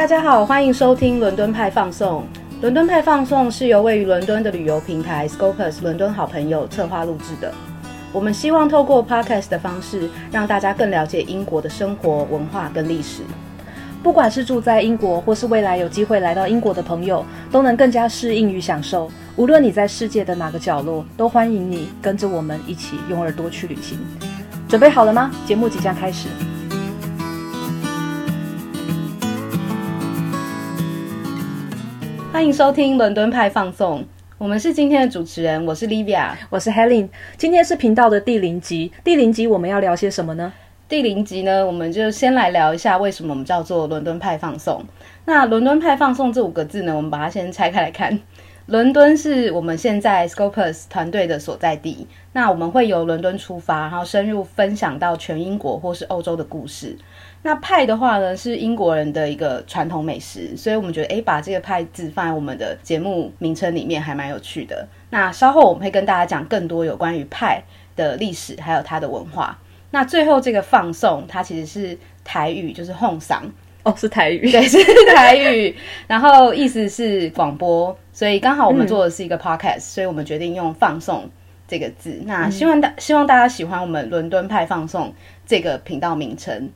大家好，欢迎收听伦敦派放送。伦敦派放送是由位于伦敦的旅游平台 Scopus 伦敦好朋友策划录制的。我们希望透过 Podcast 的方式，让大家更了解英国的生活、文化跟历史。不管是住在英国，或是未来有机会来到英国的朋友，都能更加适应与享受。无论你在世界的哪个角落，都欢迎你跟着我们一起用耳朵去旅行。准备好了吗？节目即将开始。欢迎收听伦敦派放送，我们是今天的主持人，我是 Livia，我是 Helen。今天是频道的第零集，第零集我们要聊些什么呢？第零集呢，我们就先来聊一下为什么我们叫做伦敦派放送。那伦敦派放送这五个字呢，我们把它先拆开来看。伦敦是我们现在 Scopus 团队的所在地，那我们会由伦敦出发，然后深入分享到全英国或是欧洲的故事。那派的话呢，是英国人的一个传统美食，所以我们觉得，哎，把这个派字放在我们的节目名称里面，还蛮有趣的。那稍后我们会跟大家讲更多有关于派的历史，还有它的文化。那最后这个放送，它其实是台语，就是哄嗓哦，是台语，对，是台语，然后意思是广播，所以刚好我们做的是一个 podcast，所以我们决定用放送这个字。那希望大希望大家喜欢我们伦敦派放送这个频道名称。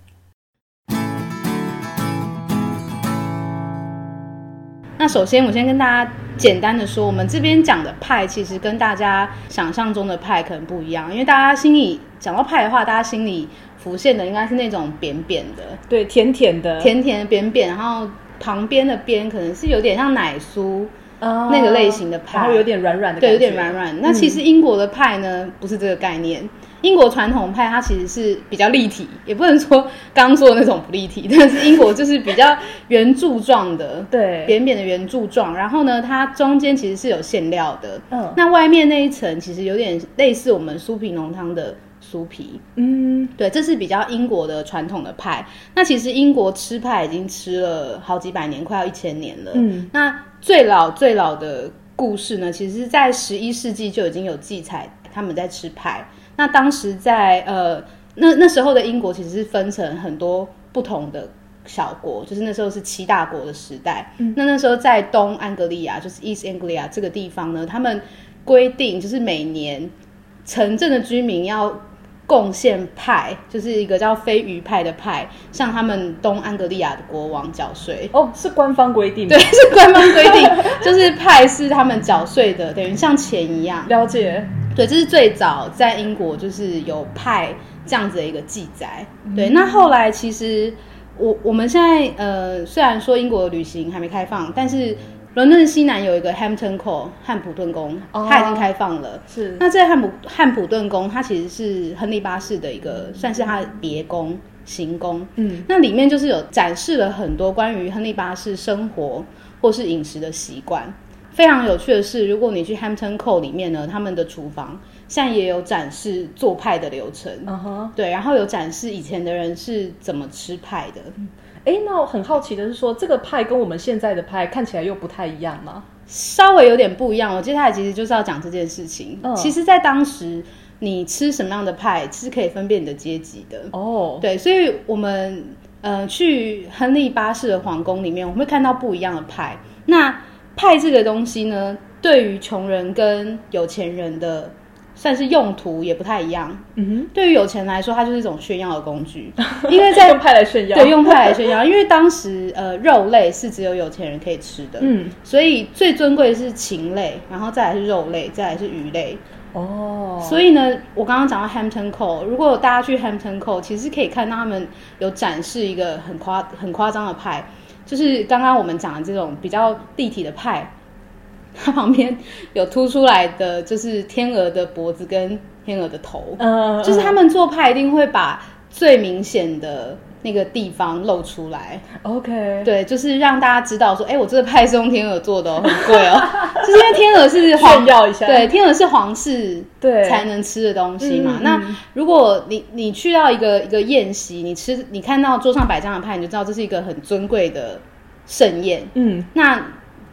那首先，我先跟大家简单的说，我们这边讲的派其实跟大家想象中的派可能不一样，因为大家心里讲到派的话，大家心里浮现的应该是那种扁扁的，对，甜甜的，甜甜的扁扁，然后旁边的边可能是有点像奶酥那个类型的派，然后有点软软的，对，有点软软。那其实英国的派呢，不是这个概念。英国传统派它其实是比较立体，也不能说刚说的那种不立体，但是英国就是比较圆柱状的，对，扁扁的圆柱状。然后呢，它中间其实是有馅料的，嗯，那外面那一层其实有点类似我们酥皮浓汤的酥皮，嗯，对，这是比较英国的传统的派。那其实英国吃派已经吃了好几百年，快要一千年了。嗯，那最老最老的故事呢，其实在十一世纪就已经有记载，他们在吃派。那当时在呃那那时候的英国其实是分成很多不同的小国，就是那时候是七大国的时代。那那时候在东安格利亚，就是 East Anglia 这个地方呢，他们规定就是每年城镇的居民要贡献派，就是一个叫非鱼派的派，向他们东安格利亚的国王缴税。哦，是官方规定，对，是官方规定，就是派是他们缴税的，等于像钱一样。了解。对，这是最早在英国就是有派这样子的一个记载。对，那后来其实我我们现在呃，虽然说英国的旅行还没开放，但是伦敦西南有一个 Hampton Court 汉普顿宫，它已经开放了。是，那这汉普汉普顿宫，它其实是亨利八世的一个算是他的别宫行宫。嗯，那里面就是有展示了很多关于亨利八世生活或是饮食的习惯。非常有趣的是，如果你去 Hampton Court 里面呢，他们的厨房现在也有展示做派的流程。对，然后有展示以前的人是怎么吃派的。哎，那我很好奇的是说，这个派跟我们现在的派看起来又不太一样吗？稍微有点不一样。我接下来其实就是要讲这件事情。嗯，其实，在当时你吃什么样的派是可以分辨你的阶级的。哦，对，所以我们呃去亨利八世的皇宫里面，我们会看到不一样的派。那派这个东西呢，对于穷人跟有钱人的算是用途也不太一样。嗯哼，对于有钱来说，它就是一种炫耀的工具，因为在 用派来炫耀，对，用派来炫耀。因为当时呃，肉类是只有有钱人可以吃的，嗯，所以最尊贵的是禽类，然后再来是肉类，再来是鱼类。哦，所以呢，我刚刚讲到 Hampton Court，如果大家去 Hampton Court，其实可以看到他们有展示一个很夸很夸张的派。就是刚刚我们讲的这种比较立体的派，它旁边有凸出来的，就是天鹅的脖子跟天鹅的头，嗯，就是他们做派一定会把最明显的。那个地方露出来，OK，对，就是让大家知道说，哎，我这个派是用天鹅做的哦，很贵哦，就是因为天鹅是炫耀一下，对，天鹅是皇室对。才能吃的东西嘛。那如果你你去到一个一个宴席，你吃你看到桌上摆这样的派，你就知道这是一个很尊贵的盛宴。嗯，那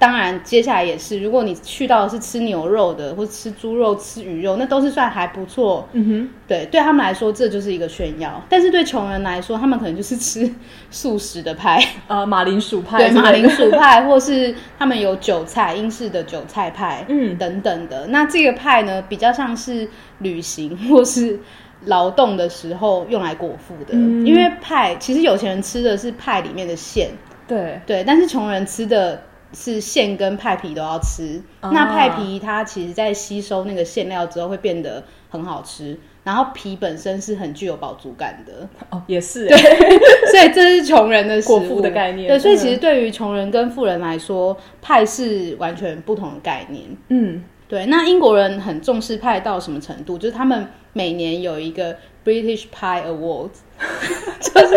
当然，接下来也是，如果你去到是吃牛肉的，或者吃猪肉、吃鱼肉，那都是算还不错。嗯哼，对，对他们来说这就是一个炫耀。但是对穷人来说，他们可能就是吃素食的派，呃，马铃薯派，对，马铃薯派，或是他们有韭菜，英式的韭菜派，嗯，等等的。那这个派呢，比较像是旅行 或是劳动的时候用来果腹的，因为派其实有钱人吃的是派里面的馅，对对，但是穷人吃的。是馅跟派皮都要吃，那派皮它其实在吸收那个馅料之后会变得很好吃，然后皮本身是很具有饱足感的。哦，也是，对，所以这是穷人的果腹的概念。对，所以其实对于穷人跟富人来说，派是完全不同的概念。嗯，对。那英国人很重视派到什么程度？就是他们每年有一个 British Pie Awards，就是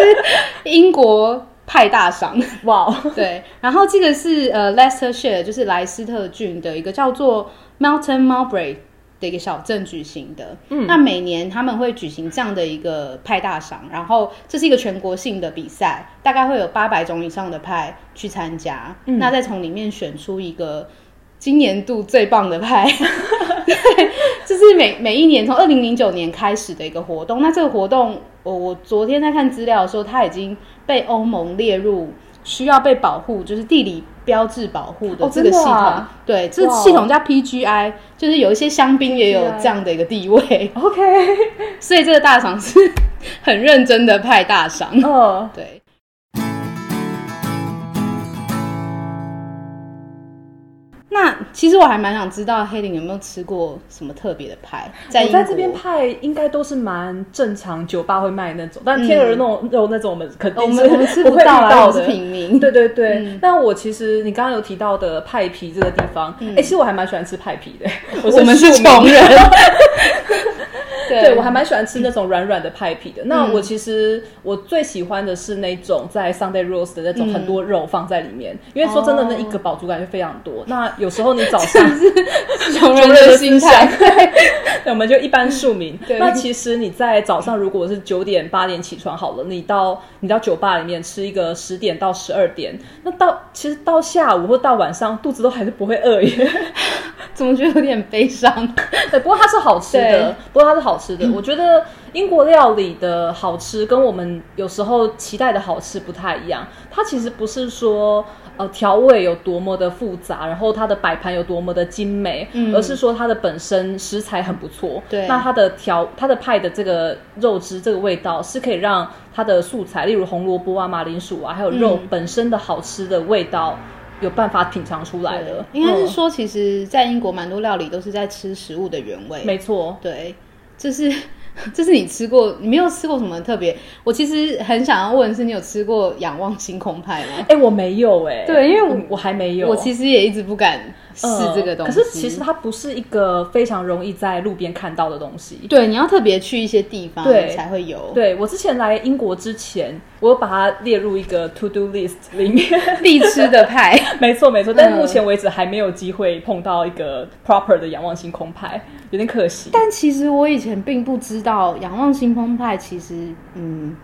英国。派大赏哇！对，然后这个是呃，Leicestershire，就是莱斯特郡的一个叫做 Mountain Mowbray 的一个小镇举行的。嗯，那每年他们会举行这样的一个派大赏，然后这是一个全国性的比赛，大概会有八百种以上的派去参加。嗯，那再从里面选出一个今年度最棒的派。对，这是每每一年从二零零九年开始的一个活动。那这个活动，我我昨天在看资料的时候，它已经。被欧盟列入需要被保护，就是地理标志保护的这个系统。对，这系统叫 PGI，就是有一些香槟也有这样的一个地位。OK，所以这个大赏是 很认真的派大赏。哦，对。那其实我还蛮想知道黑林有没有吃过什么特别的派。在在这边派应该都是蛮正常，酒吧会卖那种，但天鹅那种肉那种我们肯定是我们吃不到 的平民。对对对。但我其实你刚刚有提到的派皮这个地方，哎，其实我还蛮喜欢吃派皮的。我们是穷人。对，我还蛮喜欢吃那种软软的派皮的。那我其实我最喜欢的是那种在 Sunday Roast 的那种很多肉放在里面，因为说真的，那一个饱足感就非常多。那有时候你早上是穷人的心态，对 我们就一般庶民。那其实你在早上如果是九点八点起床好了，你到你到酒吧里面吃一个十点到十二点，那到其实到下午或到晚上肚子都还是不会饿耶。怎么觉得有点悲伤？对，不过它是好吃的，不过它是好吃的。我觉得英国料理的好吃跟我们有时候期待的好吃不太一样。它其实不是说呃调味有多么的复杂，然后它的摆盘有多么的精美，而是说它的本身食材很不错。对，那它的调它的派的这个肉汁这个味道是可以让它的素材，例如红萝卜啊、马铃薯啊，还有肉本身的好吃的味道。有办法品尝出来的，应该是说，其实，在英国蛮多料理都是在吃食物的原味。没错，对，这是 这是你吃过，你没有吃过什么特别？我其实很想要问，是你有吃过仰望星空派吗？哎，我没有哎，对，因为我我还没有，我其实也一直不敢。是这个东西，可是其实它不是一个非常容易在路边看到的东西。对，你要特别去一些地方，对才会有。对我之前来英国之前，我把它列入一个 to do list 里面必吃的派。没错没错，但目前为止还没有机会碰到一个 proper 的仰望星空派，有点可惜。但其实我以前并不知道仰望星空派，其实嗯，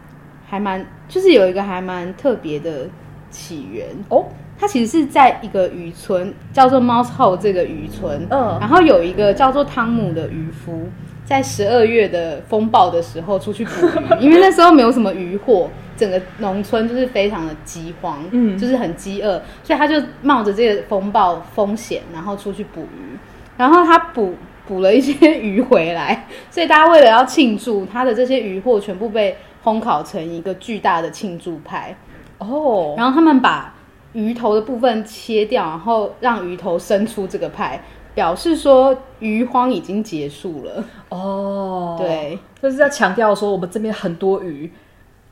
还蛮就是有一个还蛮特别的起源哦。它其实是在一个渔村，叫做 Mouse Hole 这个渔村，嗯，然后有一个叫做汤姆的渔夫，在十二月的风暴的时候出去捕鱼，因为那时候没有什么渔获，整个农村就是非常的饥荒，嗯，就是很饥饿，所以他就冒着这个风暴风险，然后出去捕鱼，然后他捕捕了一些鱼回来，所以大家为了要庆祝，他的这些鱼货全部被烘烤成一个巨大的庆祝派，哦，然后他们把。鱼头的部分切掉，然后让鱼头伸出这个派，表示说鱼荒已经结束了。哦，对，就是在强调说我们这边很多鱼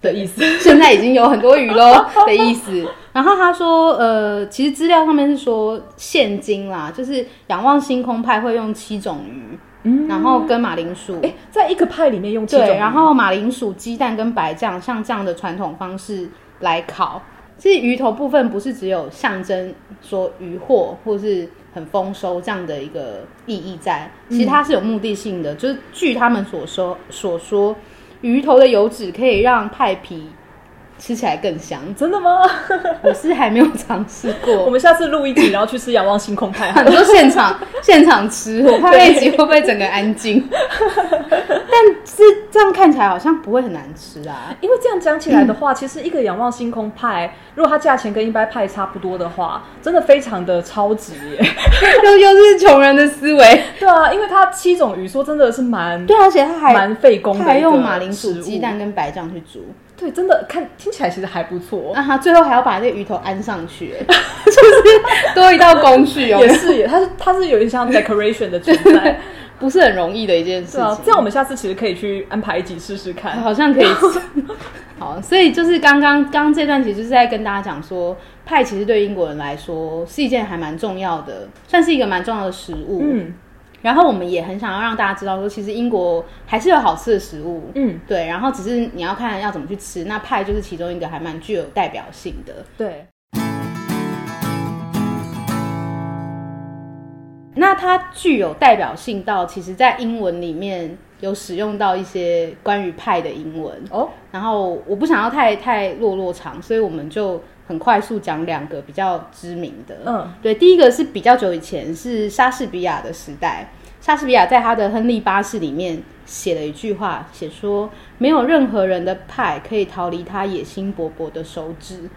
的意思。现在已经有很多鱼喽 的意思。然后他说，呃，其实资料上面是说现金啦，就是仰望星空派会用七种鱼，嗯，然后跟马铃薯，哎，在一个派里面用七种，然后马铃薯、鸡蛋跟白酱，像这样的传统方式来烤。其实鱼头部分不是只有象征说渔获或是很丰收这样的一个意义在，其实它是有目的性的。就是据他们所说所说，鱼头的油脂可以让派皮吃起来更香。真的吗？我是还没有尝试过。我们下次录一集，然后去吃仰望星空派，很多现场现场吃，我怕那集会不会整个安静？但是这样看起来好像不会很难吃啊。因为这样讲起来的话，其实一个仰望星空派，如果它价钱跟一般派差不多的话，真的非常的超值耶。又又是穷人的思维。对啊，因为它七种鱼说真的是蛮对，而且它还蛮费工的，还用马铃薯、鸡蛋跟白酱去煮。对，真的看听起来其实还不错。那他最后还要把那个鱼头安上去，就是多一道工序哦。也是，也它是它是有点像 decoration 的存在，不是很容易的一件事情。这样我们下次其实可以去安排一集试试看，好像可以。好，所以就是刚刚刚这段其实是在跟大家讲说，派其实对英国人来说是一件还蛮重要的，算是一个蛮重要的食物。嗯。然后我们也很想要让大家知道，说其实英国还是有好吃的食物，嗯，对。然后只是你要看要怎么去吃，那派就是其中一个还蛮具有代表性的，对。那它具有代表性到，其实在英文里面有使用到一些关于派的英文哦。然后我不想要太太落落长，所以我们就。很快速讲两个比较知名的，嗯，对，第一个是比较久以前，是莎士比亚的时代。莎士比亚在他的《亨利八世》里面写了一句话，写说没有任何人的派可以逃离他野心勃勃的手指。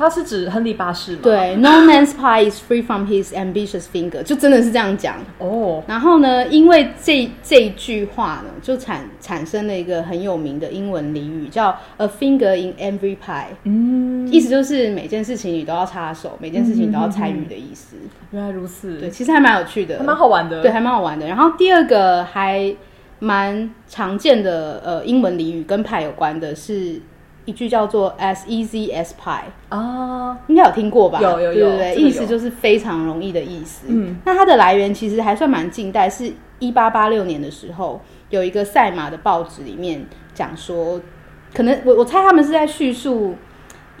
他是指亨利八世吗？对，No man's pie is free from his ambitious finger，就真的是这样讲哦。然后呢，因为这这句话呢，就产产生了一个很有名的英文俚语，叫 A finger in every pie。嗯，意思就是每件事情你都要插手，每件事情都要参与的意思。原来如此，对，其实还蛮有趣的，还蛮好玩的，对，还蛮好玩的。然后第二个还蛮常见的呃英文俚语跟派有关的是。一句叫做 "as easy as pie" 啊，应该有听过吧？有有有，对对？意思就是非常容易的意思。嗯，那它的来源其实还算蛮近代，是一八八六年的时候，有一个赛马的报纸里面讲说，可能我我猜他们是在叙述。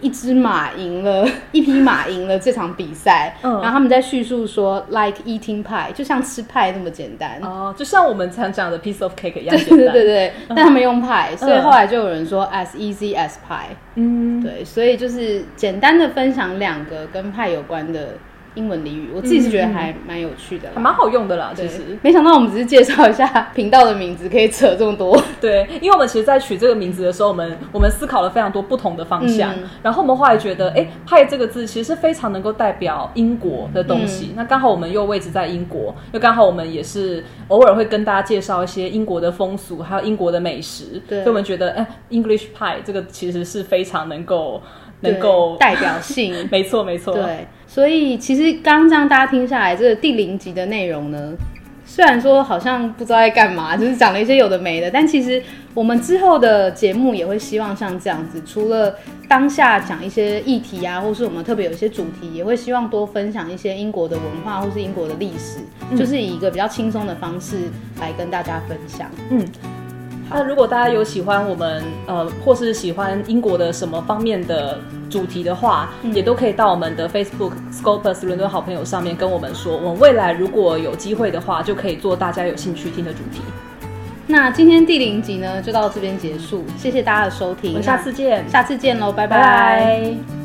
一只马赢了，一匹马赢了这场比赛，然后他们在叙述说，like eating pie，就像吃派那么简单哦，就像我们常讲的 piece of cake 一样简单。对对对，但他们用派，所以后来就有人说 as easy as pie。嗯，对，所以就是简单的分享两个跟派有关的。英文俚语，我自己是觉得还蛮有趣的，还蛮好用的啦。其实没想到我们只是介绍一下频道的名字，可以扯这么多。对，因为我们其实，在取这个名字的时候，我们我们思考了非常多不同的方向。然后我们后来觉得，哎，派这个字其实是非常能够代表英国的东西。那刚好我们又位置在英国，又刚好我们也是偶尔会跟大家介绍一些英国的风俗，还有英国的美食。对，所以我们觉得，哎，English pie 这个其实是非常能够。能够代表性，没错没错。对，所以其实刚刚这样大家听下来，这个第零集的内容呢，虽然说好像不知道在干嘛，就是讲了一些有的没的，但其实我们之后的节目也会希望像这样子，除了当下讲一些议题啊，或是我们特别有一些主题，也会希望多分享一些英国的文化或是英国的历史，就是以一个比较轻松的方式来跟大家分享。嗯。那如果大家有喜欢我们呃，或是喜欢英国的什么方面的主题的话，也都可以到我们的 Facebook Scopus 伦敦好朋友上面跟我们说。我们未来如果有机会的话，就可以做大家有兴趣听的主题。那今天第零集呢，就到这边结束，谢谢大家的收听，我们下次见，下次见喽，拜拜。